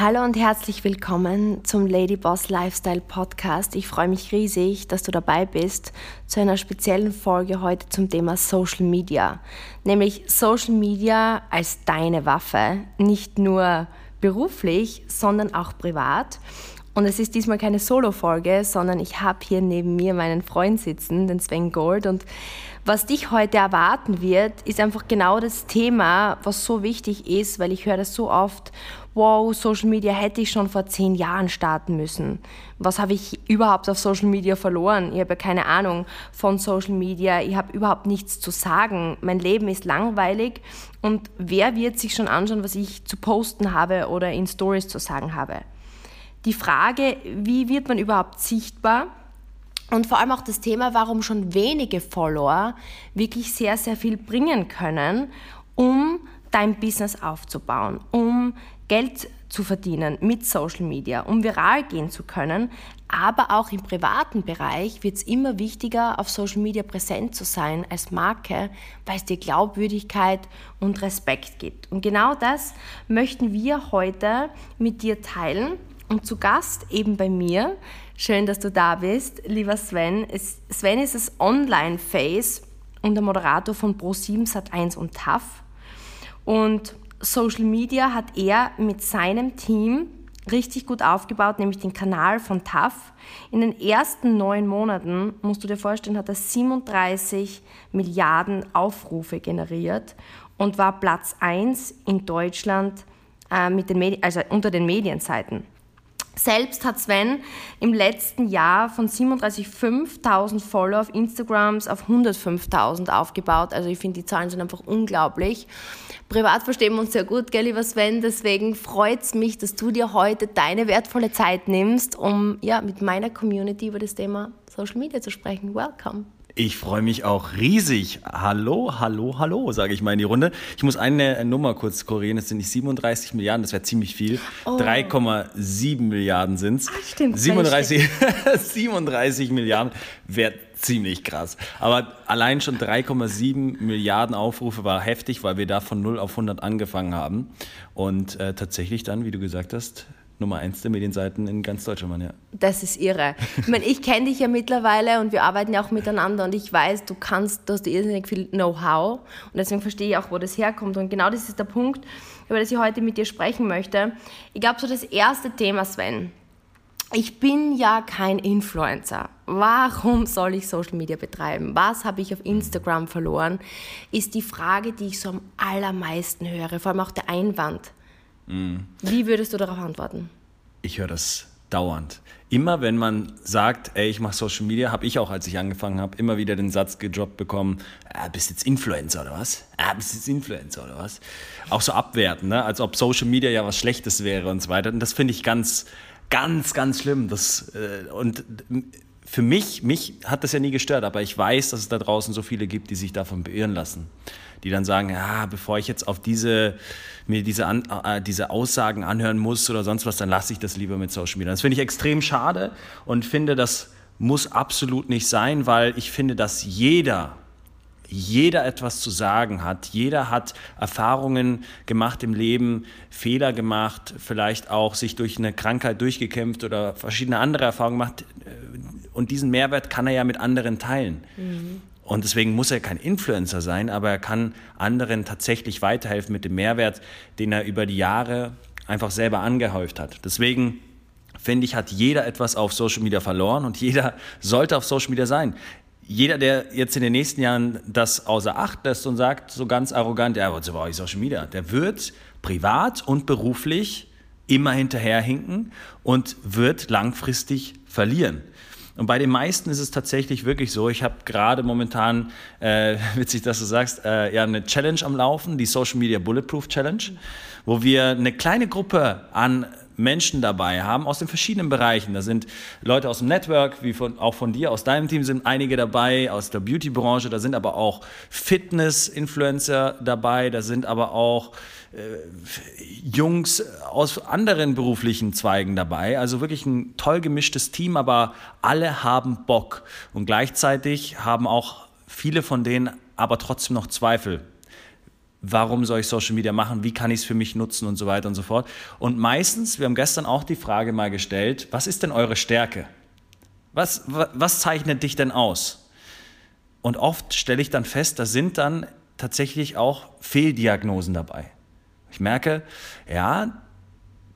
Hallo und herzlich willkommen zum Lady Boss Lifestyle Podcast. Ich freue mich riesig, dass du dabei bist zu einer speziellen Folge heute zum Thema Social Media. Nämlich Social Media als deine Waffe, nicht nur beruflich, sondern auch privat. Und es ist diesmal keine Solo-Folge, sondern ich habe hier neben mir meinen Freund sitzen, den Sven Gold. Und was dich heute erwarten wird, ist einfach genau das Thema, was so wichtig ist, weil ich höre das so oft wow, Social Media hätte ich schon vor zehn Jahren starten müssen. Was habe ich überhaupt auf Social Media verloren? Ich habe keine Ahnung von Social Media, ich habe überhaupt nichts zu sagen. Mein Leben ist langweilig und wer wird sich schon anschauen, was ich zu posten habe oder in Stories zu sagen habe? Die Frage, wie wird man überhaupt sichtbar? Und vor allem auch das Thema, warum schon wenige Follower wirklich sehr, sehr viel bringen können, um dein Business aufzubauen, um Geld zu verdienen mit Social Media, um viral gehen zu können. Aber auch im privaten Bereich wird es immer wichtiger, auf Social Media präsent zu sein als Marke, weil es dir Glaubwürdigkeit und Respekt gibt. Und genau das möchten wir heute mit dir teilen. Und zu Gast eben bei mir, schön, dass du da bist, lieber Sven. Sven ist das Online-Face und der Moderator von Pro7 Sat1 und TAF. Und Social Media hat er mit seinem Team richtig gut aufgebaut, nämlich den Kanal von TAF. In den ersten neun Monaten, musst du dir vorstellen, hat er 37 Milliarden Aufrufe generiert und war Platz 1 in Deutschland äh, mit den Medi also unter den Medienseiten. Selbst hat Sven im letzten Jahr von 37.500 Follower auf Instagrams auf 105.000 aufgebaut. Also ich finde, die Zahlen sind einfach unglaublich. Privat verstehen wir uns sehr gut, gell, lieber Sven. Deswegen freut es mich, dass du dir heute deine wertvolle Zeit nimmst, um ja, mit meiner Community über das Thema Social Media zu sprechen. Welcome. Ich freue mich auch riesig. Hallo, hallo, hallo, sage ich mal in die Runde. Ich muss eine Nummer kurz korrigieren. Das sind nicht 37 Milliarden, das wäre ziemlich viel. Oh. 3,7 Milliarden sind es. Ah, stimmt. 37, 37 Milliarden wäre ziemlich krass. Aber allein schon 3,7 Milliarden Aufrufe war heftig, weil wir da von 0 auf 100 angefangen haben. Und äh, tatsächlich dann, wie du gesagt hast, Nummer eins der Medienseiten in ganz Deutschland ja. Das ist irre. Ich meine, ich kenne dich ja mittlerweile und wir arbeiten ja auch miteinander und ich weiß, du kannst, du hast irrsinnig viel Know-how und deswegen verstehe ich auch, wo das herkommt. Und genau das ist der Punkt, über das ich heute mit dir sprechen möchte. Ich glaube, so das erste Thema, Sven. Ich bin ja kein Influencer. Warum soll ich Social Media betreiben? Was habe ich auf Instagram verloren? Ist die Frage, die ich so am allermeisten höre, vor allem auch der Einwand. Mhm. Wie würdest du darauf antworten? Ich höre das dauernd. Immer wenn man sagt, ey, ich mache Social Media, habe ich auch, als ich angefangen habe, immer wieder den Satz gedroppt bekommen, ah, bist jetzt Influencer oder was? Ah, bist jetzt Influencer oder was? Auch so abwerten, ne? als ob Social Media ja was Schlechtes wäre und so weiter. Und das finde ich ganz, ganz, ganz schlimm. Das, äh, und für mich, mich hat das ja nie gestört, aber ich weiß, dass es da draußen so viele gibt, die sich davon beirren lassen. Die dann sagen, ja, bevor ich jetzt auf diese, mir diese, An, äh, diese Aussagen anhören muss oder sonst was, dann lasse ich das lieber mit Social Media. Das finde ich extrem schade und finde, das muss absolut nicht sein, weil ich finde, dass jeder jeder etwas zu sagen hat. Jeder hat Erfahrungen gemacht im Leben, Fehler gemacht, vielleicht auch sich durch eine Krankheit durchgekämpft oder verschiedene andere Erfahrungen gemacht. Und diesen Mehrwert kann er ja mit anderen teilen. Mhm. Und deswegen muss er kein Influencer sein, aber er kann anderen tatsächlich weiterhelfen mit dem Mehrwert, den er über die Jahre einfach selber angehäuft hat. Deswegen finde ich, hat jeder etwas auf Social Media verloren und jeder sollte auf Social Media sein jeder, der jetzt in den nächsten Jahren das außer Acht lässt und sagt so ganz arrogant, ja, was brauche ich Social Media, der wird privat und beruflich immer hinterherhinken und wird langfristig verlieren. Und bei den meisten ist es tatsächlich wirklich so. Ich habe gerade momentan, äh, witzig, dass du sagst, äh, ja eine Challenge am Laufen, die Social Media Bulletproof Challenge, wo wir eine kleine Gruppe an Menschen dabei haben aus den verschiedenen Bereichen. Da sind Leute aus dem Network, wie von, auch von dir, aus deinem Team sind einige dabei, aus der Beauty-Branche, da sind aber auch Fitness-Influencer dabei, da sind aber auch äh, Jungs aus anderen beruflichen Zweigen dabei. Also wirklich ein toll gemischtes Team, aber alle haben Bock. Und gleichzeitig haben auch viele von denen aber trotzdem noch Zweifel warum soll ich Social Media machen, wie kann ich es für mich nutzen und so weiter und so fort. Und meistens, wir haben gestern auch die Frage mal gestellt, was ist denn eure Stärke? Was, was zeichnet dich denn aus? Und oft stelle ich dann fest, da sind dann tatsächlich auch Fehldiagnosen dabei. Ich merke, ja,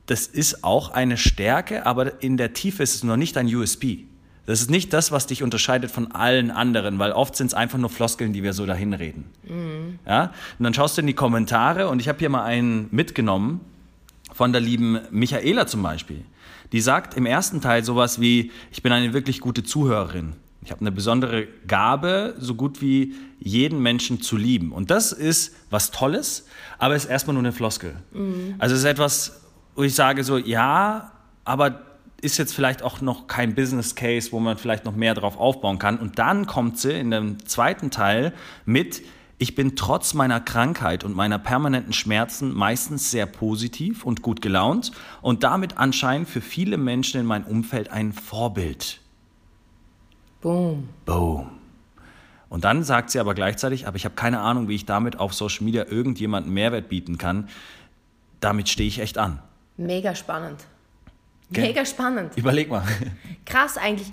das ist auch eine Stärke, aber in der Tiefe ist es noch nicht ein USP. Das ist nicht das, was dich unterscheidet von allen anderen, weil oft sind es einfach nur Floskeln, die wir so dahin reden. Mhm. Ja? Und dann schaust du in die Kommentare und ich habe hier mal einen mitgenommen von der lieben Michaela zum Beispiel. Die sagt im ersten Teil sowas wie, ich bin eine wirklich gute Zuhörerin. Ich habe eine besondere Gabe, so gut wie jeden Menschen zu lieben. Und das ist was Tolles, aber es ist erstmal nur eine Floskel. Mhm. Also es ist etwas, wo ich sage so, ja, aber ist jetzt vielleicht auch noch kein Business Case, wo man vielleicht noch mehr drauf aufbauen kann. Und dann kommt sie in dem zweiten Teil mit, ich bin trotz meiner Krankheit und meiner permanenten Schmerzen meistens sehr positiv und gut gelaunt und damit anscheinend für viele Menschen in meinem Umfeld ein Vorbild. Boom. Boom. Und dann sagt sie aber gleichzeitig, aber ich habe keine Ahnung, wie ich damit auf Social Media irgendjemanden Mehrwert bieten kann. Damit stehe ich echt an. Mega spannend. Mega spannend. Überleg mal. Krass eigentlich.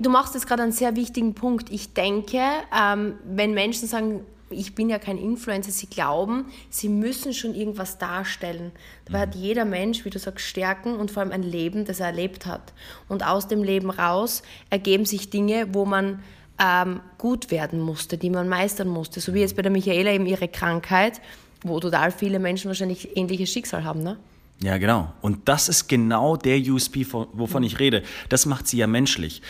Du machst jetzt gerade einen sehr wichtigen Punkt. Ich denke, ähm, wenn Menschen sagen, ich bin ja kein Influencer, sie glauben, sie müssen schon irgendwas darstellen. Dabei mhm. hat jeder Mensch, wie du sagst, Stärken und vor allem ein Leben, das er erlebt hat. Und aus dem Leben raus ergeben sich Dinge, wo man ähm, gut werden musste, die man meistern musste. So wie jetzt bei der Michaela eben ihre Krankheit, wo total viele Menschen wahrscheinlich ähnliches Schicksal haben. Ne? Ja, genau. Und das ist genau der USP, wovon ich rede. Das macht sie ja menschlich.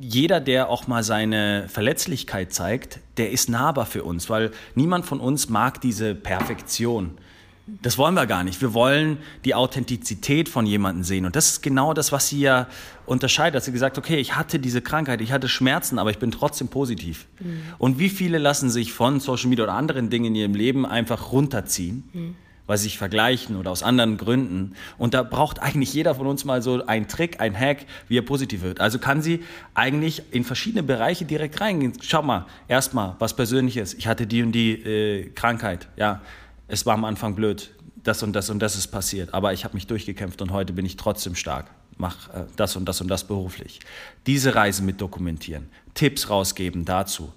Jeder, der auch mal seine Verletzlichkeit zeigt, der ist nahbar für uns, weil niemand von uns mag diese Perfektion. Das wollen wir gar nicht. Wir wollen die Authentizität von jemandem sehen. Und das ist genau das, was sie ja unterscheidet. Dass sie gesagt okay, ich hatte diese Krankheit, ich hatte Schmerzen, aber ich bin trotzdem positiv. Mhm. Und wie viele lassen sich von Social Media oder anderen Dingen in ihrem Leben einfach runterziehen? Mhm weil sie sich vergleichen oder aus anderen Gründen. Und da braucht eigentlich jeder von uns mal so einen Trick, einen Hack, wie er positiv wird. Also kann sie eigentlich in verschiedene Bereiche direkt reingehen. Schau mal, erstmal was Persönliches. Ich hatte die und die äh, Krankheit. Ja, es war am Anfang blöd. Das und das und das ist passiert. Aber ich habe mich durchgekämpft und heute bin ich trotzdem stark. Mach äh, das und das und das beruflich. Diese Reise mit dokumentieren. Tipps rausgeben dazu.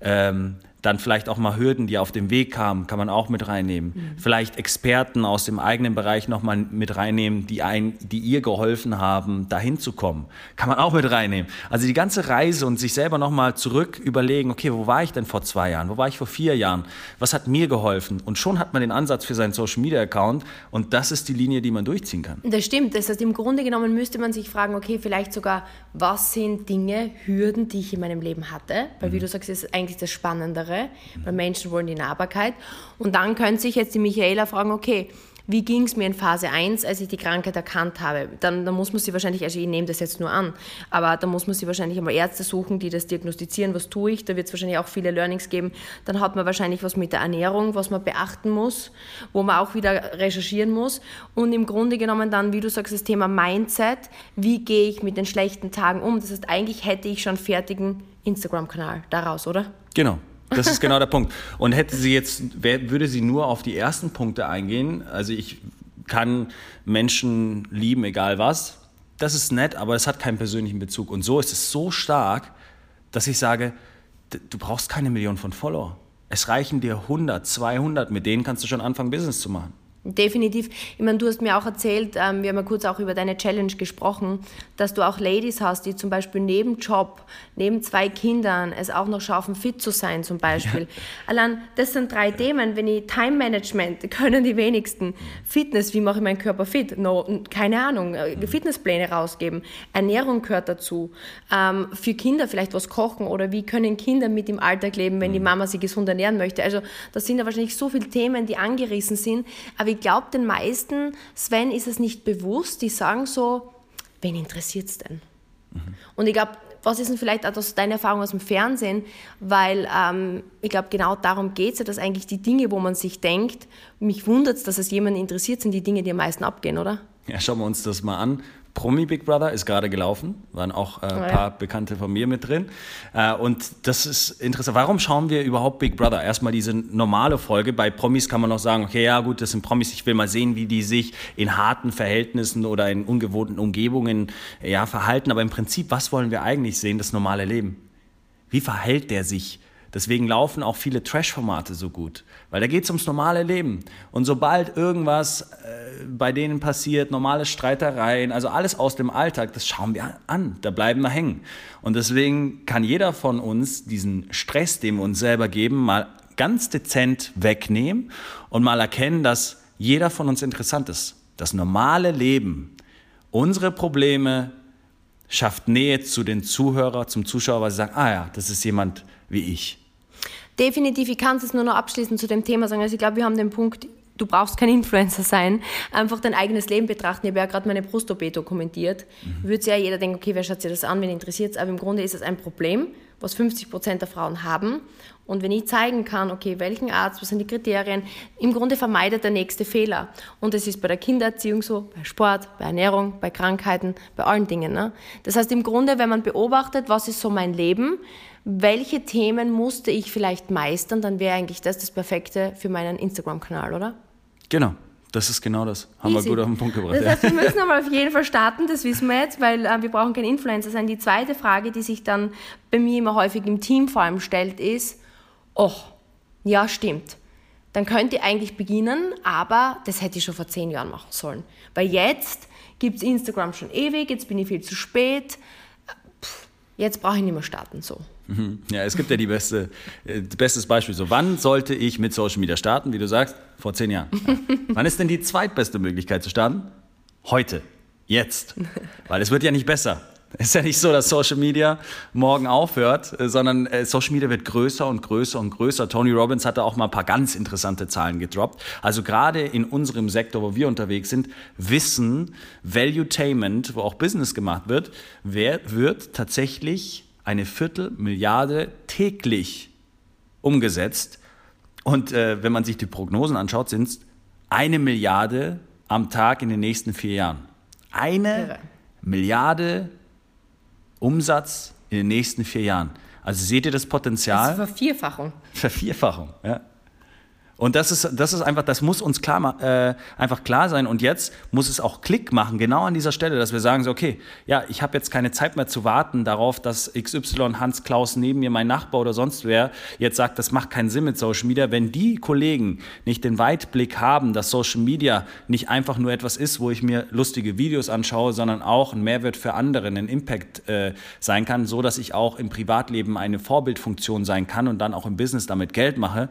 Ähm, dann vielleicht auch mal Hürden, die auf dem Weg kamen, kann man auch mit reinnehmen. Mhm. Vielleicht Experten aus dem eigenen Bereich nochmal mit reinnehmen, die, ein, die ihr geholfen haben, dahin zu kommen. Kann man auch mit reinnehmen. Also die ganze Reise und sich selber nochmal zurück überlegen, okay, wo war ich denn vor zwei Jahren? Wo war ich vor vier Jahren? Was hat mir geholfen? Und schon hat man den Ansatz für seinen Social Media Account und das ist die Linie, die man durchziehen kann. Das stimmt. Das heißt, im Grunde genommen müsste man sich fragen, okay, vielleicht sogar, was sind Dinge, Hürden, die ich in meinem Leben hatte? Weil, mhm. wie du sagst, ist eigentlich das Spannendere andere, weil Menschen wollen die Nahbarkeit. Und dann könnte sich jetzt die Michaela fragen, okay, wie ging es mir in Phase 1, als ich die Krankheit erkannt habe? Dann, dann muss man sie wahrscheinlich, also ich nehme das jetzt nur an, aber da muss man sie wahrscheinlich einmal Ärzte suchen, die das diagnostizieren, was tue ich, da wird es wahrscheinlich auch viele Learnings geben. Dann hat man wahrscheinlich was mit der Ernährung, was man beachten muss, wo man auch wieder recherchieren muss. Und im Grunde genommen dann, wie du sagst, das Thema Mindset, wie gehe ich mit den schlechten Tagen um? Das heißt, eigentlich hätte ich schon fertigen Instagram-Kanal daraus, oder? Genau, das ist genau der Punkt. Und hätte sie jetzt, würde sie nur auf die ersten Punkte eingehen, also ich kann Menschen lieben, egal was, das ist nett, aber es hat keinen persönlichen Bezug. Und so ist es so stark, dass ich sage, du brauchst keine Million von Follower. Es reichen dir 100, 200, mit denen kannst du schon anfangen, Business zu machen. Definitiv. Ich meine, du hast mir auch erzählt, ähm, wir haben ja kurz auch über deine Challenge gesprochen, dass du auch Ladies hast, die zum Beispiel neben Job, neben zwei Kindern es auch noch schaffen, fit zu sein zum Beispiel. Ja. Allein, das sind drei Themen. Wenn ich Time Management, können die wenigsten. Fitness, wie mache ich meinen Körper fit? No, keine Ahnung. Äh, Fitnesspläne rausgeben. Ernährung gehört dazu. Ähm, für Kinder vielleicht was kochen oder wie können Kinder mit im Alltag leben, wenn die mhm. Mama sie gesund ernähren möchte. Also das sind ja wahrscheinlich so viele Themen, die angerissen sind. Aber ich glaube, den meisten, Sven, ist es nicht bewusst. Die sagen so, wen interessiert es denn? Mhm. Und ich glaube, was ist denn vielleicht auch das, deine Erfahrung aus dem Fernsehen? Weil ähm, ich glaube, genau darum geht es ja, dass eigentlich die Dinge, wo man sich denkt, mich wundert es, dass es jemanden interessiert, sind die Dinge, die am meisten abgehen, oder? Ja, schauen wir uns das mal an. Promi Big Brother ist gerade gelaufen, waren auch äh, ein oh, ja. paar Bekannte von mir mit drin. Äh, und das ist interessant. Warum schauen wir überhaupt Big Brother? Erstmal diese normale Folge. Bei Promis kann man noch sagen, okay, ja gut, das sind Promis. Ich will mal sehen, wie die sich in harten Verhältnissen oder in ungewohnten Umgebungen ja, verhalten. Aber im Prinzip, was wollen wir eigentlich sehen? Das normale Leben. Wie verhält der sich? Deswegen laufen auch viele Trash-Formate so gut, weil da geht es ums normale Leben. Und sobald irgendwas äh, bei denen passiert, normale Streitereien, also alles aus dem Alltag, das schauen wir an, da bleiben wir hängen. Und deswegen kann jeder von uns diesen Stress, den wir uns selber geben, mal ganz dezent wegnehmen und mal erkennen, dass jeder von uns interessant ist. Das normale Leben, unsere Probleme, schafft Nähe zu den Zuhörer, zum Zuschauer, weil sie sagen, ah ja, das ist jemand wie ich. Definitiv, ich kann es nur noch abschließend zu dem Thema sagen. Also ich glaube, wir haben den Punkt, du brauchst kein Influencer sein, einfach dein eigenes Leben betrachten. Ich habe ja gerade meine Brust-OP dokumentiert. Mhm. Würde ja jeder denken, okay, wer schaut sich das an, wen interessiert es? Aber im Grunde ist es ein Problem, was 50 Prozent der Frauen haben. Und wenn ich zeigen kann, okay, welchen Arzt, was sind die Kriterien, im Grunde vermeidet der nächste Fehler. Und es ist bei der Kindererziehung so, bei Sport, bei Ernährung, bei Krankheiten, bei allen Dingen. Ne? Das heißt im Grunde, wenn man beobachtet, was ist so mein Leben, welche Themen musste ich vielleicht meistern, dann wäre eigentlich das das Perfekte für meinen Instagram-Kanal, oder? Genau. Das ist genau das. Haben Easy. wir gut auf den Punkt gebracht. Das heißt, wir müssen aber auf jeden Fall starten, das wissen wir jetzt, weil äh, wir brauchen kein Influencer sein. Die zweite Frage, die sich dann bei mir immer häufig im Team vor allem stellt, ist, oh, ja, stimmt. Dann könnte ich eigentlich beginnen, aber das hätte ich schon vor zehn Jahren machen sollen. Weil jetzt gibt es Instagram schon ewig, jetzt bin ich viel zu spät, jetzt brauche ich nicht mehr starten so. Mhm. Ja, es gibt ja die beste, äh, bestes Beispiel. So, wann sollte ich mit Social Media starten? Wie du sagst, vor zehn Jahren. Ja. wann ist denn die zweitbeste Möglichkeit zu starten? Heute. Jetzt. Weil es wird ja nicht besser. Es ist ja nicht so, dass Social Media morgen aufhört, äh, sondern äh, Social Media wird größer und größer und größer. Tony Robbins hatte auch mal ein paar ganz interessante Zahlen gedroppt. Also gerade in unserem Sektor, wo wir unterwegs sind, Wissen, Valuetainment, wo auch Business gemacht wird, wer wird tatsächlich eine Viertelmilliarde täglich umgesetzt. Und äh, wenn man sich die Prognosen anschaut, sind es eine Milliarde am Tag in den nächsten vier Jahren. Eine Irre. Milliarde Umsatz in den nächsten vier Jahren. Also seht ihr das Potenzial? Das ist Vervierfachung. Vervierfachung, ja. Und das ist, das ist einfach, das muss uns klar, äh, einfach klar sein. Und jetzt muss es auch Klick machen, genau an dieser Stelle, dass wir sagen so, okay, ja, ich habe jetzt keine Zeit mehr zu warten darauf, dass XY Hans Klaus neben mir, mein Nachbar oder sonst wer, jetzt sagt, das macht keinen Sinn mit Social Media. Wenn die Kollegen nicht den Weitblick haben, dass Social Media nicht einfach nur etwas ist, wo ich mir lustige Videos anschaue, sondern auch ein Mehrwert für andere, ein Impact äh, sein kann, so dass ich auch im Privatleben eine Vorbildfunktion sein kann und dann auch im Business damit Geld mache,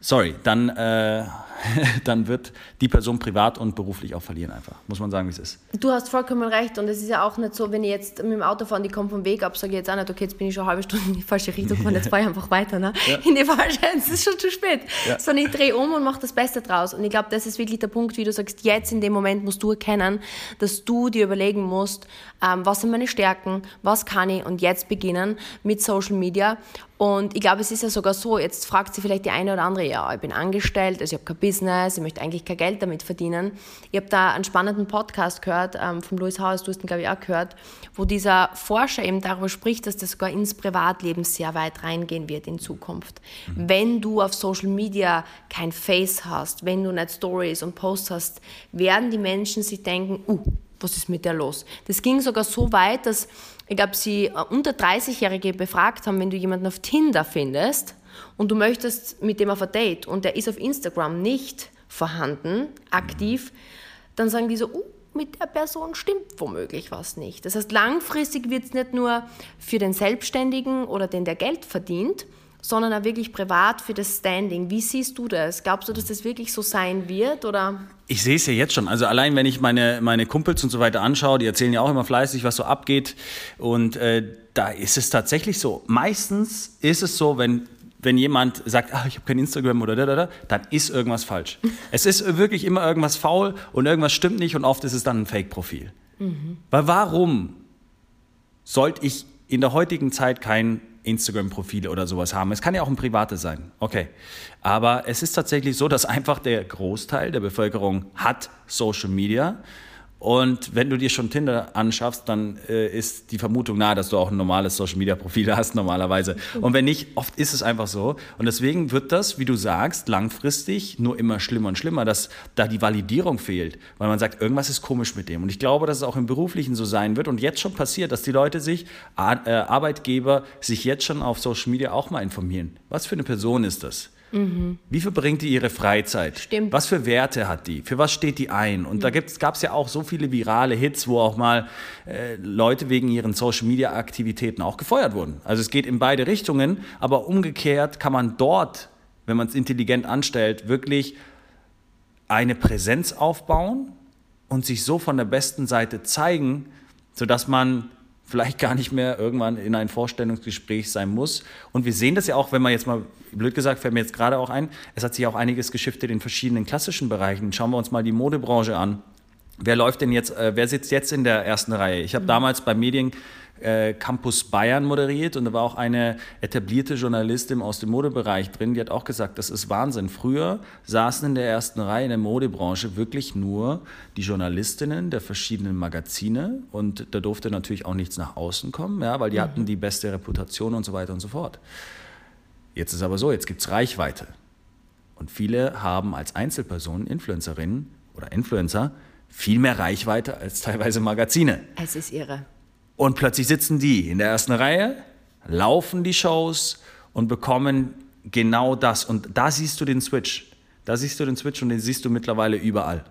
sorry, dann, äh, dann wird die Person privat und beruflich auch verlieren einfach. Muss man sagen, wie es ist. Du hast vollkommen recht und es ist ja auch nicht so, wenn ich jetzt mit dem Auto fahre und ich komme vom Weg ab, sage ich jetzt auch nicht, okay, jetzt bin ich schon eine halbe Stunde in die falsche Richtung gefahren, jetzt fahre ich einfach weiter. Ne? Ja. In die falsche, es ist schon zu spät. Ja. Sondern ich drehe um und mache das Beste draus. Und ich glaube, das ist wirklich der Punkt, wie du sagst, jetzt in dem Moment musst du erkennen, dass du dir überlegen musst, ähm, was sind meine Stärken, was kann ich und jetzt beginnen mit Social Media und ich glaube, es ist ja sogar so, jetzt fragt sie vielleicht die eine oder andere, ja, ich bin angestellt, also ich habe kein Business, ich möchte eigentlich kein Geld damit verdienen. Ich habe da einen spannenden Podcast gehört ähm, von Louis Haus, du hast ihn, glaube ich, auch gehört, wo dieser Forscher eben darüber spricht, dass das sogar ins Privatleben sehr weit reingehen wird in Zukunft. Mhm. Wenn du auf Social Media kein Face hast, wenn du nicht Stories und Posts hast, werden die Menschen sich denken, uh, was ist mit der los? Das ging sogar so weit, dass ich glaube, sie äh, unter 30-Jährige befragt haben, wenn du jemanden auf Tinder findest und du möchtest mit dem auf ein Date und der ist auf Instagram nicht vorhanden, aktiv, dann sagen die so, uh, mit der Person stimmt womöglich was nicht. Das heißt, langfristig wird es nicht nur für den Selbstständigen oder den, der Geld verdient, sondern auch wirklich privat für das Standing. Wie siehst du das? Glaubst du, dass das wirklich so sein wird? Oder? Ich sehe es ja jetzt schon. Also allein, wenn ich meine, meine Kumpels und so weiter anschaue, die erzählen ja auch immer fleißig, was so abgeht. Und äh, da ist es tatsächlich so. Meistens ist es so, wenn wenn jemand sagt, ah, ich habe kein Instagram oder da, da, da, dann ist irgendwas falsch. es ist wirklich immer irgendwas faul und irgendwas stimmt nicht und oft ist es dann ein Fake-Profil. Mhm. Weil warum sollte ich in der heutigen Zeit kein Instagram-Profile oder sowas haben. Es kann ja auch ein privates sein. Okay. Aber es ist tatsächlich so, dass einfach der Großteil der Bevölkerung hat Social Media Und wenn du dir schon Tinder anschaffst, dann äh, ist die Vermutung nahe, dass du auch ein normales Social Media Profil hast normalerweise. Und wenn nicht, oft ist es einfach so. Und deswegen wird das, wie du sagst, langfristig nur immer schlimmer und schlimmer, dass da die Validierung fehlt, weil man sagt, irgendwas ist komisch mit dem. Und ich glaube, dass es auch im Beruflichen so sein wird und jetzt schon passiert, dass die Leute sich, äh, Arbeitgeber, sich jetzt schon auf Social Media auch mal informieren. Was für eine Person ist das? Mhm. Wie verbringt die ihre Freizeit? Stimmt. Was für Werte hat die? Für was steht die ein? Und mhm. da gab es ja auch so viele virale Hits, wo auch mal äh, Leute wegen ihren Social-Media-Aktivitäten auch gefeuert wurden. Also es geht in beide Richtungen, aber umgekehrt kann man dort, wenn man es intelligent anstellt, wirklich eine Präsenz aufbauen und sich so von der besten Seite zeigen, sodass man vielleicht gar nicht mehr irgendwann in ein Vorstellungsgespräch sein muss. Und wir sehen das ja auch, wenn man jetzt mal, blöd gesagt, fällt mir jetzt gerade auch ein, es hat sich auch einiges geschiftet in verschiedenen klassischen Bereichen. Schauen wir uns mal die Modebranche an. Wer läuft denn jetzt, äh, wer sitzt jetzt in der ersten Reihe? Ich habe mhm. damals bei Medien äh, Campus Bayern moderiert und da war auch eine etablierte Journalistin aus dem Modebereich drin, die hat auch gesagt, das ist Wahnsinn. Früher saßen in der ersten Reihe in der Modebranche wirklich nur die Journalistinnen der verschiedenen Magazine und da durfte natürlich auch nichts nach außen kommen, ja, weil die mhm. hatten die beste Reputation und so weiter und so fort. Jetzt ist aber so, jetzt gibt es Reichweite. Und viele haben als Einzelpersonen, Influencerinnen oder Influencer, viel mehr Reichweite als teilweise Magazine. Es ist irre. Und plötzlich sitzen die in der ersten Reihe, laufen die Shows und bekommen genau das. Und da siehst du den Switch. Da siehst du den Switch und den siehst du mittlerweile überall.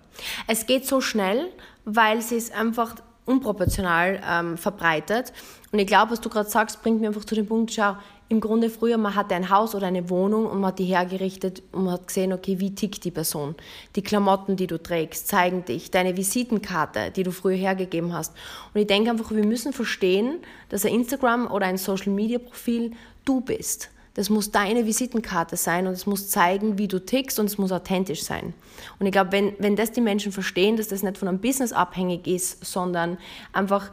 Es geht so schnell, weil sie es einfach unproportional ähm, verbreitet. Und ich glaube, was du gerade sagst, bringt mir einfach zu dem Punkt, schau, im Grunde früher, man hatte ein Haus oder eine Wohnung und man hat die hergerichtet und man hat gesehen, okay, wie tickt die Person. Die Klamotten, die du trägst, zeigen dich. Deine Visitenkarte, die du früher hergegeben hast. Und ich denke einfach, wir müssen verstehen, dass ein Instagram oder ein Social-Media-Profil du bist. Das muss deine Visitenkarte sein und es muss zeigen, wie du tickst und es muss authentisch sein. Und ich glaube, wenn, wenn das die Menschen verstehen, dass das nicht von einem Business abhängig ist, sondern einfach,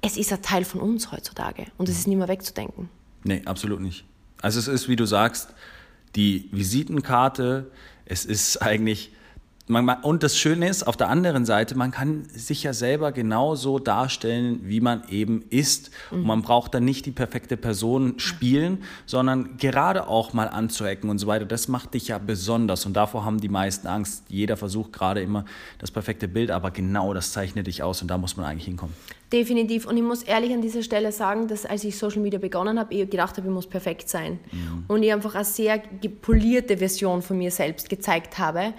es ist ein Teil von uns heutzutage und es ist nicht mehr wegzudenken. Nee, absolut nicht. Also es ist, wie du sagst, die Visitenkarte, es ist eigentlich, man, und das Schöne ist, auf der anderen Seite, man kann sich ja selber genauso darstellen, wie man eben ist. Mhm. Und man braucht dann nicht die perfekte Person spielen, sondern gerade auch mal anzuecken und so weiter. Das macht dich ja besonders. Und davor haben die meisten Angst. Jeder versucht gerade immer das perfekte Bild, aber genau das zeichnet dich aus und da muss man eigentlich hinkommen. Definitiv. Und ich muss ehrlich an dieser Stelle sagen, dass als ich Social Media begonnen habe, ich gedacht habe, ich muss perfekt sein. Mhm. Und ich einfach eine sehr polierte Version von mir selbst gezeigt habe.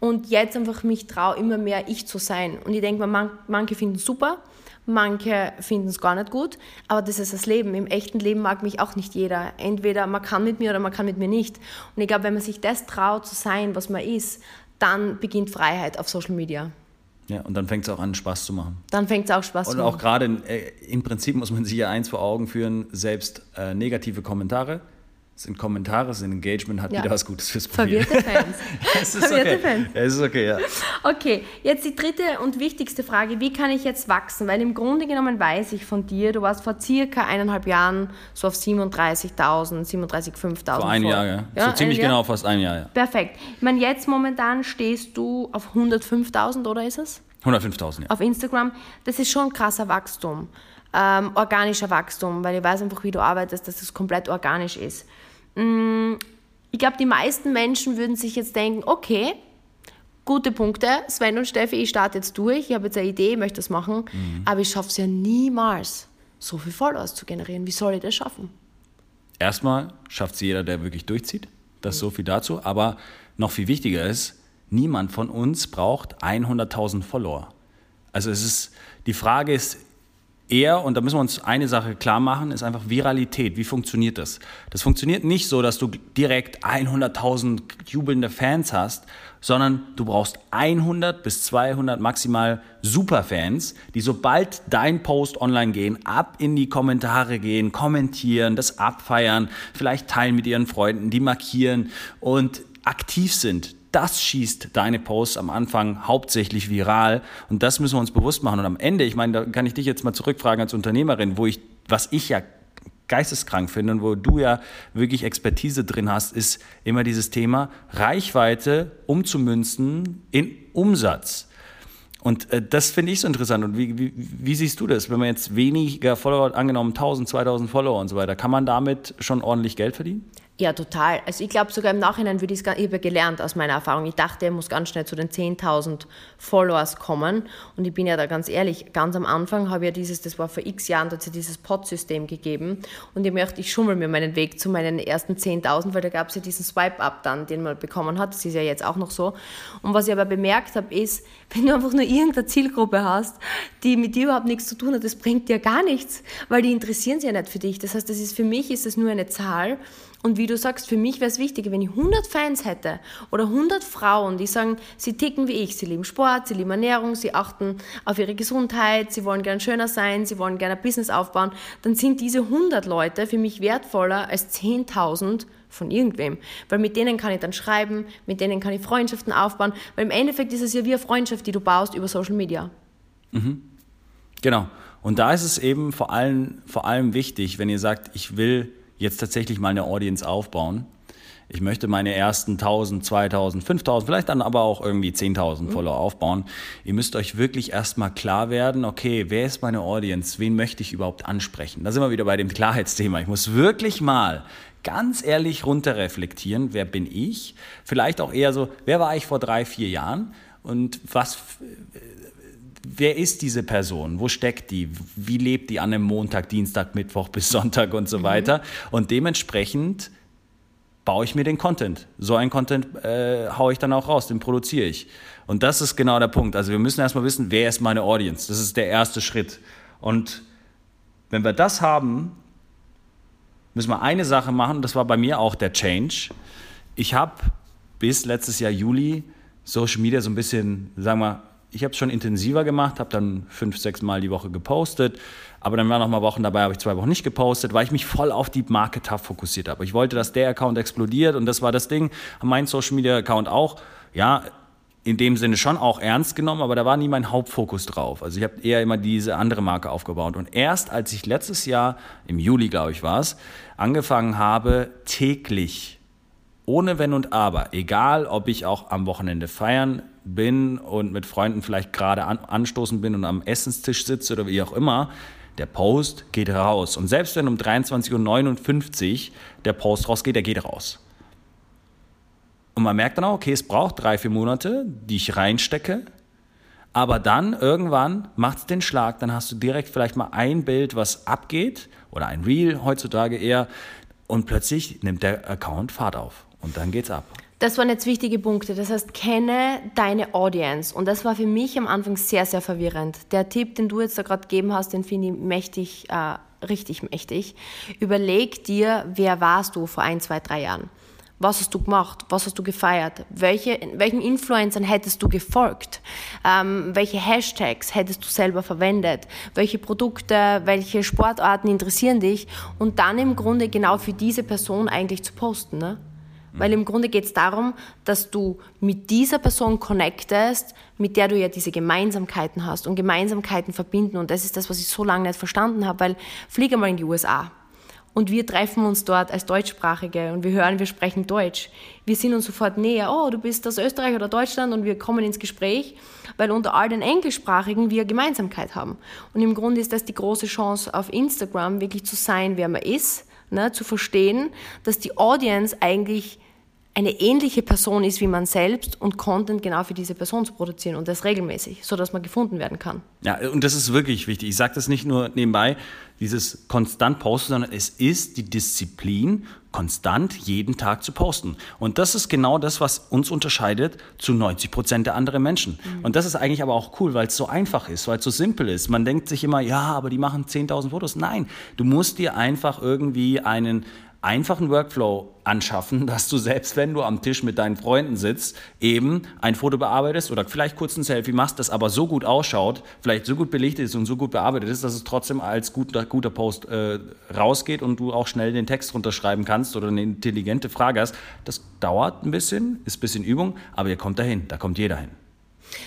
Und jetzt einfach mich traue, immer mehr ich zu sein. Und ich denke mir, man, manche finden es super, manche finden es gar nicht gut. Aber das ist das Leben. Im echten Leben mag mich auch nicht jeder. Entweder man kann mit mir oder man kann mit mir nicht. Und ich glaube, wenn man sich das traut zu sein, was man ist, dann beginnt Freiheit auf Social Media. Ja, und dann fängt es auch an, Spaß zu machen. Dann fängt es auch Spaß und zu machen. Und auch gerade, äh, im Prinzip muss man sich ja eins vor Augen führen, selbst äh, negative Kommentare sind Kommentare, sind Engagement, hat ja. wieder was Gutes fürs Profil. Verwirrte Fans. es ist Verwirrte okay. Fans. Es ist okay, ja. Okay, jetzt die dritte und wichtigste Frage, wie kann ich jetzt wachsen? Weil im Grunde genommen weiß ich von dir, du warst vor circa eineinhalb Jahren so auf 37.000, 37, 5.000. Vor einem Jahr, ja. ja. So ziemlich genau fast ein Jahr, ja. Perfekt. Ich meine, jetzt momentan stehst du auf 105.000, oder ist es? 105.000, ja. Auf Instagram. Das ist schon krasser Wachstum. Ähm, organischer Wachstum, weil ich weiß einfach, wie du arbeitest, dass es das komplett organisch ist. Mm, ich glaube, die meisten Menschen würden sich jetzt denken, okay, gute Punkte, Sven und Steffi, ich starte jetzt durch, ich habe jetzt eine Idee, ich möchte das machen, mhm. aber ich schaffe es ja niemals, so viel Followers zu generieren. Wie soll ich das schaffen? Erstmal schafft es jeder, der wirklich durchzieht. Das ist so viel dazu. Aber noch viel wichtiger ist, niemand von uns braucht 100.000 Follower. Also es ist, die Frage ist, eher, und da müssen wir uns eine Sache klar machen, ist einfach Viralität. Wie funktioniert das? Das funktioniert nicht so, dass du direkt 100.000 jubelnde Fans hast, sondern du brauchst 100 bis 200 maximal Superfans, die sobald dein Post online gehen, ab in die Kommentare gehen, kommentieren, das abfeiern, vielleicht teilen mit ihren Freunden, die markieren und aktiv sind das schießt deine Posts am Anfang hauptsächlich viral. Und das müssen wir uns bewusst machen. Und am Ende, ich meine, da kann ich dich jetzt mal zurückfragen als Unternehmerin, wo ich, was ich ja geisteskrank finde und wo du ja wirklich Expertise drin hast, ist immer dieses Thema Reichweite umzumünzen in Umsatz. Und äh, das finde ich so interessant. Und wie, wie, wie, siehst du das? Wenn man jetzt weniger Follower, angenommen 1000, 2000 Follower und so weiter, kann man damit schon ordentlich Geld verdienen? Ja, total. Also ich glaube sogar im Nachhinein würde ich es, ich habe gelernt aus meiner Erfahrung. Ich dachte, er muss ganz schnell zu den 10.000 Followers kommen. Und ich bin ja da ganz ehrlich, ganz am Anfang habe ich ja dieses, das war vor x Jahren, da hat es ja dieses Pod-System gegeben. Und ich möchte, ich schummel mir meinen Weg zu meinen ersten 10.000, weil da gab es ja diesen Swipe-Up dann, den man bekommen hat. Das ist ja jetzt auch noch so. Und was ich aber bemerkt habe, ist, wenn du einfach nur irgendeine Zielgruppe hast, die mit dir überhaupt nichts zu tun hat, das bringt dir gar nichts, weil die interessieren sich ja nicht für dich. Das heißt, das ist, für mich ist das nur eine Zahl und wie du sagst, für mich wäre es wichtiger, wenn ich 100 Fans hätte oder 100 Frauen, die sagen, sie ticken wie ich, sie lieben Sport, sie lieben Ernährung, sie achten auf ihre Gesundheit, sie wollen gern schöner sein, sie wollen gerne ein Business aufbauen, dann sind diese 100 Leute für mich wertvoller als 10.000 von irgendwem. Weil mit denen kann ich dann schreiben, mit denen kann ich Freundschaften aufbauen, weil im Endeffekt ist es ja wie eine Freundschaft, die du baust über Social Media. Mhm. Genau. Und da ist es eben vor allem, vor allem wichtig, wenn ihr sagt, ich will jetzt tatsächlich mal eine Audience aufbauen. Ich möchte meine ersten 1000, 2000, 5000, vielleicht dann aber auch irgendwie 10.000 Follower aufbauen. Ihr müsst euch wirklich erstmal klar werden, okay, wer ist meine Audience? Wen möchte ich überhaupt ansprechen? Da sind wir wieder bei dem Klarheitsthema. Ich muss wirklich mal ganz ehrlich runterreflektieren, wer bin ich? Vielleicht auch eher so, wer war ich vor drei, vier Jahren? Und was, wer ist diese Person? Wo steckt die? Wie lebt die an einem Montag, Dienstag, Mittwoch bis Sonntag und so mhm. weiter? Und dementsprechend baue ich mir den Content. So einen Content äh, haue ich dann auch raus, den produziere ich. Und das ist genau der Punkt. Also wir müssen erstmal wissen, wer ist meine Audience. Das ist der erste Schritt. Und wenn wir das haben, müssen wir eine Sache machen. Das war bei mir auch der Change. Ich habe bis letztes Jahr Juli Social Media so ein bisschen, sagen wir, ich habe es schon intensiver gemacht, habe dann fünf, sechs Mal die Woche gepostet, aber dann waren noch mal Wochen dabei, habe ich zwei Wochen nicht gepostet, weil ich mich voll auf die Marke TAF fokussiert habe. Ich wollte, dass der Account explodiert und das war das Ding. Mein Social Media Account auch, ja, in dem Sinne schon auch ernst genommen, aber da war nie mein Hauptfokus drauf. Also ich habe eher immer diese andere Marke aufgebaut. Und erst als ich letztes Jahr, im Juli glaube ich war es, angefangen habe, täglich, ohne Wenn und Aber, egal ob ich auch am Wochenende feiern bin und mit Freunden vielleicht gerade an, anstoßen bin und am Essenstisch sitze oder wie auch immer, der Post geht raus. Und selbst wenn um 23.59 Uhr der Post rausgeht, der geht raus. Und man merkt dann auch, okay, es braucht drei, vier Monate, die ich reinstecke. Aber dann irgendwann macht es den Schlag, dann hast du direkt vielleicht mal ein Bild, was abgeht, oder ein Reel heutzutage eher, und plötzlich nimmt der Account Fahrt auf. Und dann geht's ab. Das waren jetzt wichtige Punkte. Das heißt, kenne deine Audience. Und das war für mich am Anfang sehr, sehr verwirrend. Der Tipp, den du jetzt da gerade gegeben hast, den finde ich mächtig, äh, richtig mächtig. Überleg dir, wer warst du vor ein, zwei, drei Jahren? Was hast du gemacht? Was hast du gefeiert? Welche, welchen Influencern hättest du gefolgt? Ähm, welche Hashtags hättest du selber verwendet? Welche Produkte, welche Sportarten interessieren dich? Und dann im Grunde genau für diese Person eigentlich zu posten. Ne? Weil im Grunde geht es darum, dass du mit dieser Person connectest, mit der du ja diese Gemeinsamkeiten hast und Gemeinsamkeiten verbinden. Und das ist das, was ich so lange nicht verstanden habe, weil fliege mal in die USA und wir treffen uns dort als Deutschsprachige und wir hören, wir sprechen Deutsch. Wir sind uns sofort näher. Oh, du bist aus Österreich oder Deutschland und wir kommen ins Gespräch, weil unter all den Englischsprachigen wir Gemeinsamkeit haben. Und im Grunde ist das die große Chance auf Instagram, wirklich zu sein, wer man ist, ne, zu verstehen, dass die Audience eigentlich eine ähnliche Person ist wie man selbst und Content genau für diese Person zu produzieren und das regelmäßig, sodass man gefunden werden kann. Ja, und das ist wirklich wichtig. Ich sage das nicht nur nebenbei, dieses konstant posten, sondern es ist die Disziplin, konstant jeden Tag zu posten. Und das ist genau das, was uns unterscheidet zu 90 Prozent der anderen Menschen. Mhm. Und das ist eigentlich aber auch cool, weil es so einfach ist, weil es so simpel ist. Man denkt sich immer, ja, aber die machen 10.000 Fotos. Nein, du musst dir einfach irgendwie einen, einfachen Workflow anschaffen, dass du selbst wenn du am Tisch mit deinen Freunden sitzt, eben ein Foto bearbeitest oder vielleicht kurz ein Selfie machst, das aber so gut ausschaut, vielleicht so gut belichtet ist und so gut bearbeitet ist, dass es trotzdem als guter, guter Post äh, rausgeht und du auch schnell den Text runterschreiben kannst oder eine intelligente Frage hast. Das dauert ein bisschen, ist ein bisschen Übung, aber ihr kommt dahin, da kommt jeder hin.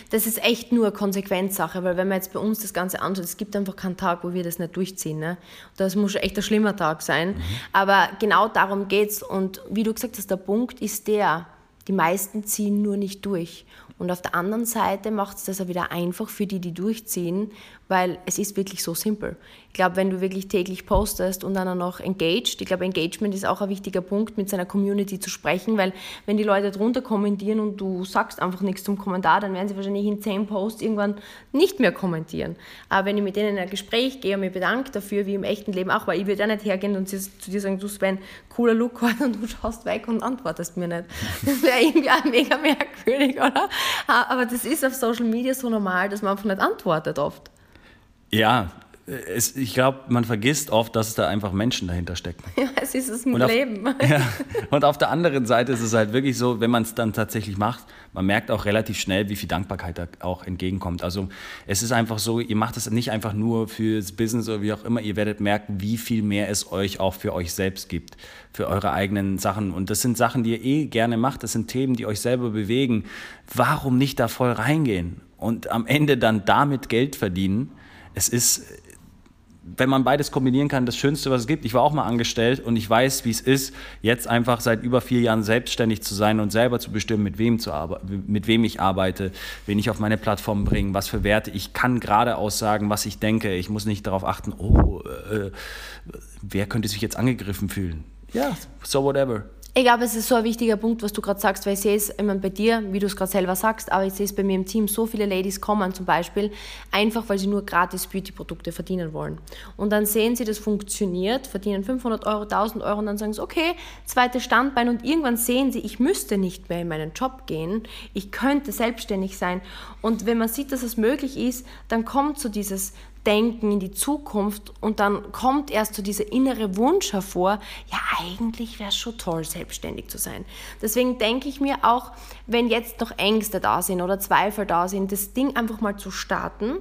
Das ist echt nur Konsequenzsache, weil wenn man jetzt bei uns das Ganze anschaut, es gibt einfach keinen Tag, wo wir das nicht durchziehen. Ne? Das muss echt ein schlimmer Tag sein. Mhm. Aber genau darum geht es. Und wie du gesagt hast, der Punkt ist der, die meisten ziehen nur nicht durch. Und auf der anderen Seite macht es das auch wieder einfach für die, die durchziehen, weil es ist wirklich so simpel. Ich glaube, wenn du wirklich täglich postest und dann auch noch engaged, ich glaube, Engagement ist auch ein wichtiger Punkt, mit seiner Community zu sprechen, weil wenn die Leute drunter kommentieren und du sagst einfach nichts zum Kommentar, dann werden sie wahrscheinlich in zehn Posts irgendwann nicht mehr kommentieren. Aber wenn ich mit denen in ein Gespräch gehe und mich bedanke dafür, wie im echten Leben auch, weil ich würde ja nicht hergehen und zu dir sagen, du Sven, cooler Look heute und du schaust weg und antwortest mir nicht. Das wäre irgendwie auch mega merkwürdig, oder? Aber das ist auf Social Media so normal, dass man einfach nicht antwortet oft. Ja, es, ich glaube, man vergisst oft, dass da einfach Menschen dahinter stecken. Ja, es ist es im Leben. ja, und auf der anderen Seite ist es halt wirklich so, wenn man es dann tatsächlich macht, man merkt auch relativ schnell, wie viel Dankbarkeit da auch entgegenkommt. Also es ist einfach so, ihr macht es nicht einfach nur fürs Business oder wie auch immer, ihr werdet merken, wie viel mehr es euch auch für euch selbst gibt, für eure eigenen Sachen. Und das sind Sachen, die ihr eh gerne macht, das sind Themen, die euch selber bewegen. Warum nicht da voll reingehen und am Ende dann damit Geld verdienen? Es ist wenn man beides kombinieren kann, das Schönste, was es gibt. Ich war auch mal angestellt und ich weiß, wie es ist, jetzt einfach seit über vier Jahren selbstständig zu sein und selber zu bestimmen, mit wem, zu mit wem ich arbeite, wen ich auf meine Plattform bringe, was für Werte. Ich kann gerade aussagen, was ich denke. Ich muss nicht darauf achten, oh, äh, wer könnte sich jetzt angegriffen fühlen. Ja, so whatever. Ich glaube, es ist so ein wichtiger Punkt, was du gerade sagst, weil ich sehe es immer bei dir, wie du es gerade selber sagst, aber ich sehe es bei mir im Team, so viele Ladies kommen zum Beispiel, einfach weil sie nur gratis Beauty-Produkte verdienen wollen. Und dann sehen sie, das funktioniert, verdienen 500 Euro, 1000 Euro und dann sagen sie, okay, zweites Standbein und irgendwann sehen sie, ich müsste nicht mehr in meinen Job gehen, ich könnte selbstständig sein. Und wenn man sieht, dass es möglich ist, dann kommt so dieses, Denken in die Zukunft und dann kommt erst so dieser innere Wunsch hervor, ja eigentlich wäre es schon toll, selbstständig zu sein. Deswegen denke ich mir auch, wenn jetzt noch Ängste da sind oder Zweifel da sind, das Ding einfach mal zu starten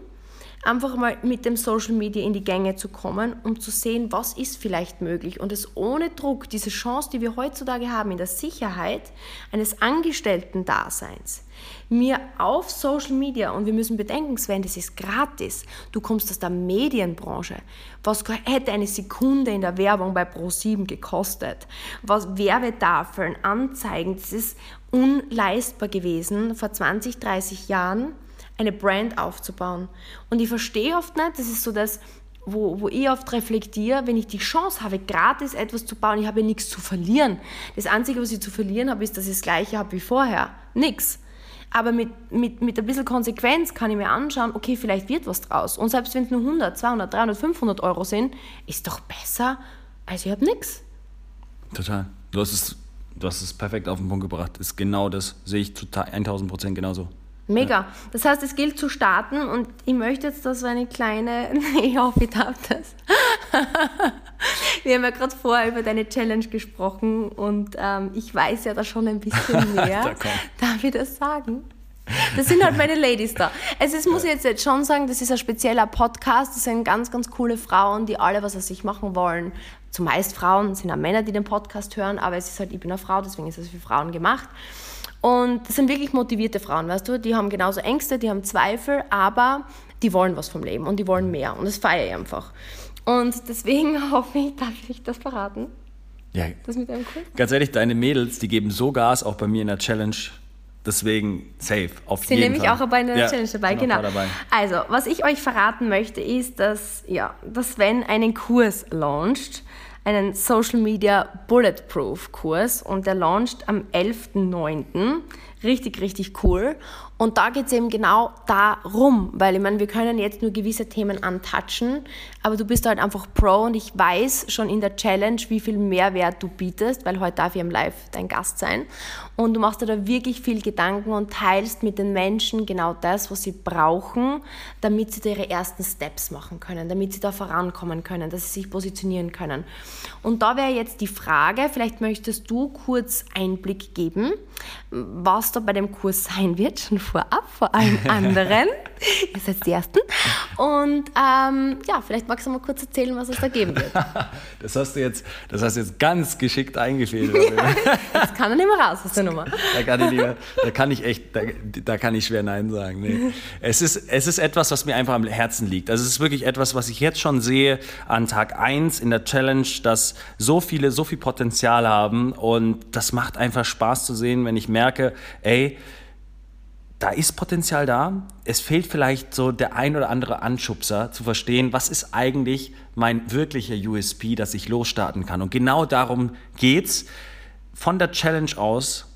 einfach mal mit dem Social Media in die Gänge zu kommen, um zu sehen, was ist vielleicht möglich und es ohne Druck, diese Chance, die wir heutzutage haben, in der Sicherheit eines Angestellten-Daseins, mir auf Social Media, und wir müssen bedenken, Sven, das ist gratis, du kommst aus der Medienbranche, was hätte eine Sekunde in der Werbung bei Pro7 gekostet? Was Werbetafeln, Anzeigen, das ist unleistbar gewesen vor 20, 30 Jahren eine Brand aufzubauen. Und ich verstehe oft nicht, das ist so das, wo, wo ich oft reflektiere, wenn ich die Chance habe, gratis etwas zu bauen, ich habe nichts zu verlieren. Das Einzige, was ich zu verlieren habe, ist, dass ich das Gleiche habe wie vorher. Nix. Aber mit, mit, mit ein bisschen Konsequenz kann ich mir anschauen, okay, vielleicht wird was draus. Und selbst wenn es nur 100, 200, 300, 500 Euro sind, ist doch besser, als ich habe nichts. Total. Du hast, es, du hast es perfekt auf den Punkt gebracht. Ist genau das, sehe ich total 1000 Prozent genauso. Mega. Das heißt, es gilt zu starten und ich möchte jetzt da so eine kleine, ich hoffe, ich darf das. Wir haben ja gerade vorher über deine Challenge gesprochen und ähm, ich weiß ja da schon ein bisschen mehr. darf ich das sagen? Das sind halt meine Ladies da. Also, das muss ich jetzt schon sagen, das ist ein spezieller Podcast. Das sind ganz, ganz coole Frauen, die alle was aus sich machen wollen. Zumeist Frauen, sind auch Männer, die den Podcast hören, aber es ist halt, ich bin eine Frau, deswegen ist es für Frauen gemacht. Und das sind wirklich motivierte Frauen, weißt du? Die haben genauso Ängste, die haben Zweifel, aber die wollen was vom Leben und die wollen mehr. Und das feiere ich einfach. Und deswegen hoffe ich, darf ich das verraten? Ja. Das mit einem Kurs? Ganz ehrlich, deine Mädels, die geben so Gas, auch bei mir in der Challenge. Deswegen safe, auf Sie jeden nämlich Fall. auch bei einer ja, Challenge dabei, genau. Dabei. Also, was ich euch verraten möchte, ist, dass, ja, dass Sven einen Kurs launcht einen Social Media Bulletproof Kurs und der launcht am 11.09. Richtig, richtig cool. Und da geht es eben genau darum, weil ich meine, wir können jetzt nur gewisse Themen antatschen, aber du bist halt einfach Pro und ich weiß schon in der Challenge, wie viel Mehrwert du bietest, weil heute darf ich im Live dein Gast sein. Und du machst dir da wirklich viel Gedanken und teilst mit den Menschen genau das, was sie brauchen, damit sie da ihre ersten Steps machen können, damit sie da vorankommen können, dass sie sich positionieren können. Und da wäre jetzt die Frage, vielleicht möchtest du kurz Einblick geben, was da bei dem Kurs sein wird, schon vorab, vor allem anderen. Ihr seid die Ersten. Und ähm, ja, vielleicht magst du mal kurz erzählen, was es da geben wird. Das hast du jetzt, das hast du jetzt ganz geschickt eingefädelt. das kann er nicht mehr raus aus der Nummer. Da kann ich, lieber, da kann ich echt, da, da, kann ich schwer Nein sagen. Nee. Es, ist, es ist etwas, was mir einfach am Herzen liegt. Also es ist wirklich etwas, was ich jetzt schon sehe an Tag 1 in der Challenge, dass so viele so viel Potenzial haben und das macht einfach Spaß zu sehen, wenn ich merke, ey, da ist Potenzial da. Es fehlt vielleicht so der ein oder andere Anschubser zu verstehen, was ist eigentlich mein wirklicher USP, dass ich losstarten kann. Und genau darum geht's. Von der Challenge aus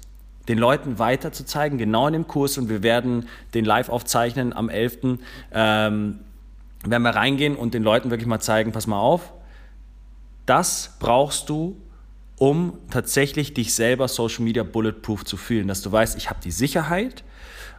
den Leuten weiter zu zeigen, genau in dem Kurs. Und wir werden den live aufzeichnen am 11. Ähm, werden wir reingehen und den Leuten wirklich mal zeigen, pass mal auf, das brauchst du, um tatsächlich dich selber Social Media Bulletproof zu fühlen, dass du weißt, ich habe die Sicherheit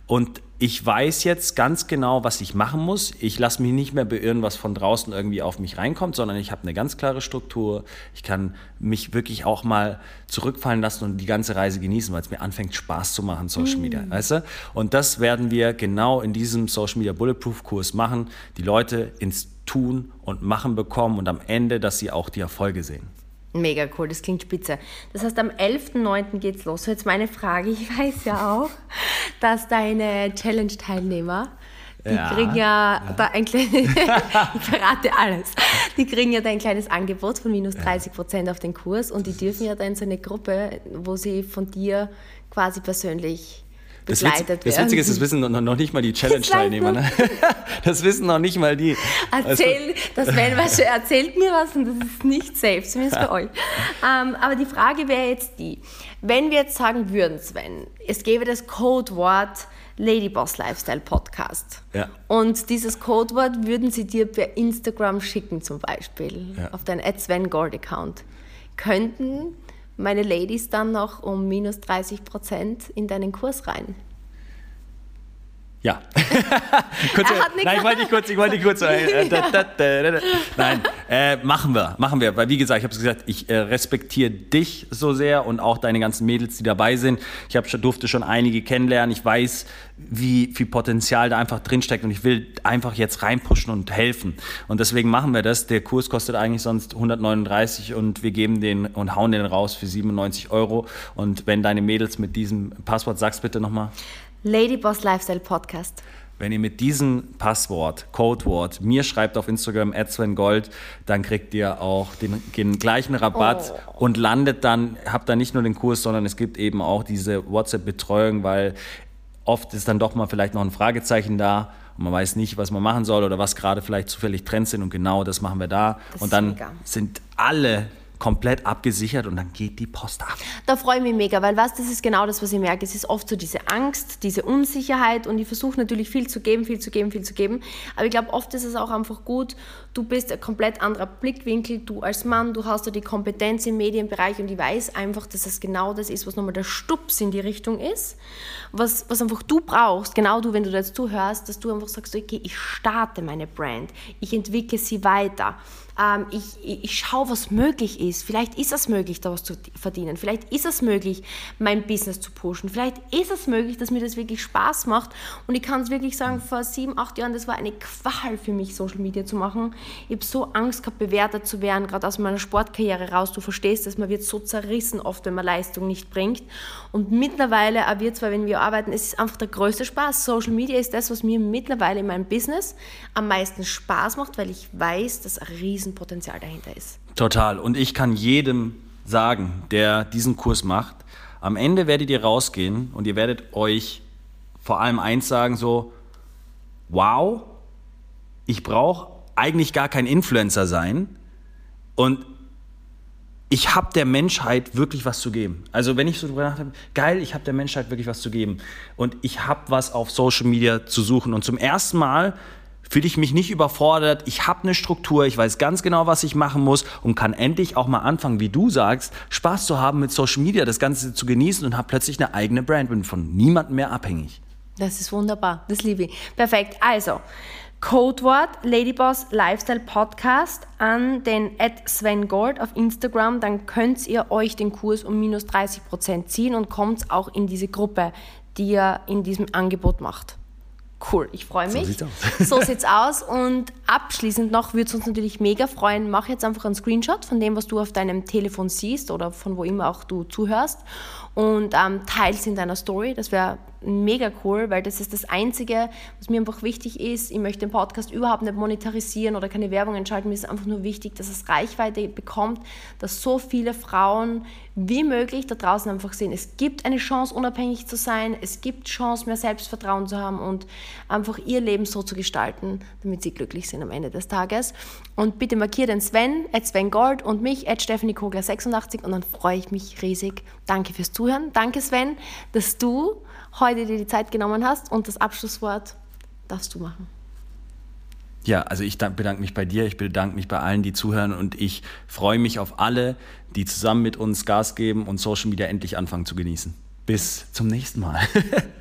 und ich weiß jetzt ganz genau, was ich machen muss. Ich lasse mich nicht mehr beirren, was von draußen irgendwie auf mich reinkommt, sondern ich habe eine ganz klare Struktur. Ich kann mich wirklich auch mal zurückfallen lassen und die ganze Reise genießen, weil es mir anfängt, Spaß zu machen, Social Media. Mm. Weißt du? Und das werden wir genau in diesem Social Media Bulletproof Kurs machen. Die Leute ins Tun und Machen bekommen und am Ende, dass sie auch die Erfolge sehen. Mega cool, das klingt spitze. Das heißt, am 11.09. geht's los. So, jetzt meine Frage, ich weiß ja auch, dass deine Challenge-Teilnehmer, die ja, kriegen ja, ja, da ein kleines, ich verrate alles, die kriegen ja da ein kleines Angebot von minus 30 Prozent auf den Kurs und die dürfen ja dann so eine Gruppe, wo sie von dir quasi persönlich begleitet das, Witz, das Witzige ist, das wissen noch, nicht mal die Challenge-Teilnehmer. Ne? Das wissen noch nicht mal die. Erzähl, das Sven was erzählt mir was und das ist nicht safe, zumindest für euch. Ähm, aber die Frage wäre jetzt die, wenn wir jetzt sagen würden, Sven, es gäbe das Codewort Ladyboss Lifestyle Podcast. Ja. Und dieses Codewort würden sie dir per Instagram schicken zum Beispiel, ja. auf deinen Sven Gold Account. Könnten meine Ladies dann noch um minus 30 Prozent in deinen Kurs rein. Ja. kurze, nein, ich wollte nicht kurz, ich wollte nicht kurz. Äh, da, da, da, nein, äh, machen wir, machen wir. Weil wie gesagt, ich habe es gesagt, ich äh, respektiere dich so sehr und auch deine ganzen Mädels, die dabei sind. Ich hab, durfte schon einige kennenlernen. Ich weiß, wie viel Potenzial da einfach drinsteckt und ich will einfach jetzt reinpushen und helfen. Und deswegen machen wir das. Der Kurs kostet eigentlich sonst 139 und wir geben den und hauen den raus für 97 Euro. Und wenn deine Mädels mit diesem Passwort, sagst bitte nochmal. Ladyboss Lifestyle Podcast. Wenn ihr mit diesem Passwort, Codewort, mir schreibt auf Instagram Gold, dann kriegt ihr auch den, den gleichen Rabatt oh. und landet dann, habt dann nicht nur den Kurs, sondern es gibt eben auch diese WhatsApp-Betreuung, weil oft ist dann doch mal vielleicht noch ein Fragezeichen da und man weiß nicht, was man machen soll oder was gerade vielleicht zufällig Trends sind und genau das machen wir da. Das und dann mega. sind alle komplett abgesichert und dann geht die Post ab. Da freue ich mich mega, weil was, das ist genau das, was ich merke. Es ist oft so diese Angst, diese Unsicherheit und ich versuche natürlich viel zu geben, viel zu geben, viel zu geben. Aber ich glaube, oft ist es auch einfach gut, du bist ein komplett anderer Blickwinkel, du als Mann, du hast da die Kompetenz im Medienbereich und ich weiß einfach, dass es genau das ist, was nochmal der Stups in die Richtung ist. Was, was einfach du brauchst, genau du, wenn du da jetzt zuhörst, dass du einfach sagst, okay, ich starte meine Brand, ich entwickle sie weiter ähm, ich, ich schaue, was möglich ist. Vielleicht ist es möglich, da was zu verdienen. Vielleicht ist es möglich, mein Business zu pushen. Vielleicht ist es möglich, dass mir das wirklich Spaß macht. Und ich kann es wirklich sagen, vor sieben, acht Jahren, das war eine Qual für mich, Social Media zu machen. Ich habe so Angst gehabt, bewertet zu werden, gerade aus meiner Sportkarriere raus. Du verstehst dass man wird so zerrissen oft, wenn man Leistung nicht bringt. Und mittlerweile, auch wir zwei, wenn wir arbeiten, es ist einfach der größte Spaß. Social Media ist das, was mir mittlerweile in meinem Business am meisten Spaß macht, weil ich weiß, dass ein riesen Riesenpotenzial dahinter ist. Total. Und ich kann jedem sagen, der diesen Kurs macht, am Ende werdet ihr rausgehen und ihr werdet euch vor allem eins sagen, so, wow, ich brauche eigentlich gar kein Influencer sein und ich habe der Menschheit wirklich was zu geben. Also wenn ich so drüber nachdenke, geil, ich habe der Menschheit wirklich was zu geben und ich habe was auf Social Media zu suchen und zum ersten Mal fühle ich mich nicht überfordert, ich habe eine Struktur, ich weiß ganz genau, was ich machen muss und kann endlich auch mal anfangen, wie du sagst, Spaß zu haben mit Social Media, das Ganze zu genießen und habe plötzlich eine eigene Brand, bin von niemandem mehr abhängig. Das ist wunderbar, das liebe ich. Perfekt, also Codewort Ladyboss Lifestyle Podcast an den Sven Gold auf Instagram, dann könnt ihr euch den Kurs um minus 30% ziehen und kommt auch in diese Gruppe, die ihr in diesem Angebot macht. Cool, ich freue mich. So sieht's aus. so sieht's aus. Und abschließend noch würde es uns natürlich mega freuen. Mach jetzt einfach einen Screenshot von dem, was du auf deinem Telefon siehst oder von wo immer auch du zuhörst und ähm, teils in deiner Story. Das wäre mega cool, weil das ist das Einzige, was mir einfach wichtig ist. Ich möchte den Podcast überhaupt nicht monetarisieren oder keine Werbung entscheiden. Mir ist einfach nur wichtig, dass es Reichweite bekommt, dass so viele Frauen wie möglich da draußen einfach sehen, es gibt eine Chance, unabhängig zu sein, es gibt Chance, mehr Selbstvertrauen zu haben und einfach ihr Leben so zu gestalten, damit sie glücklich sind am Ende des Tages. Und bitte markiert den Sven, at Sven Gold und mich, at Stephanie Kogler 86 und dann freue ich mich riesig. Danke fürs Zuhören. Danke Sven, dass du heute dir die Zeit genommen hast und das Abschlusswort darfst du machen. Ja, also ich bedanke mich bei dir, ich bedanke mich bei allen, die zuhören und ich freue mich auf alle, die zusammen mit uns Gas geben und Social Media endlich anfangen zu genießen. Bis zum nächsten Mal.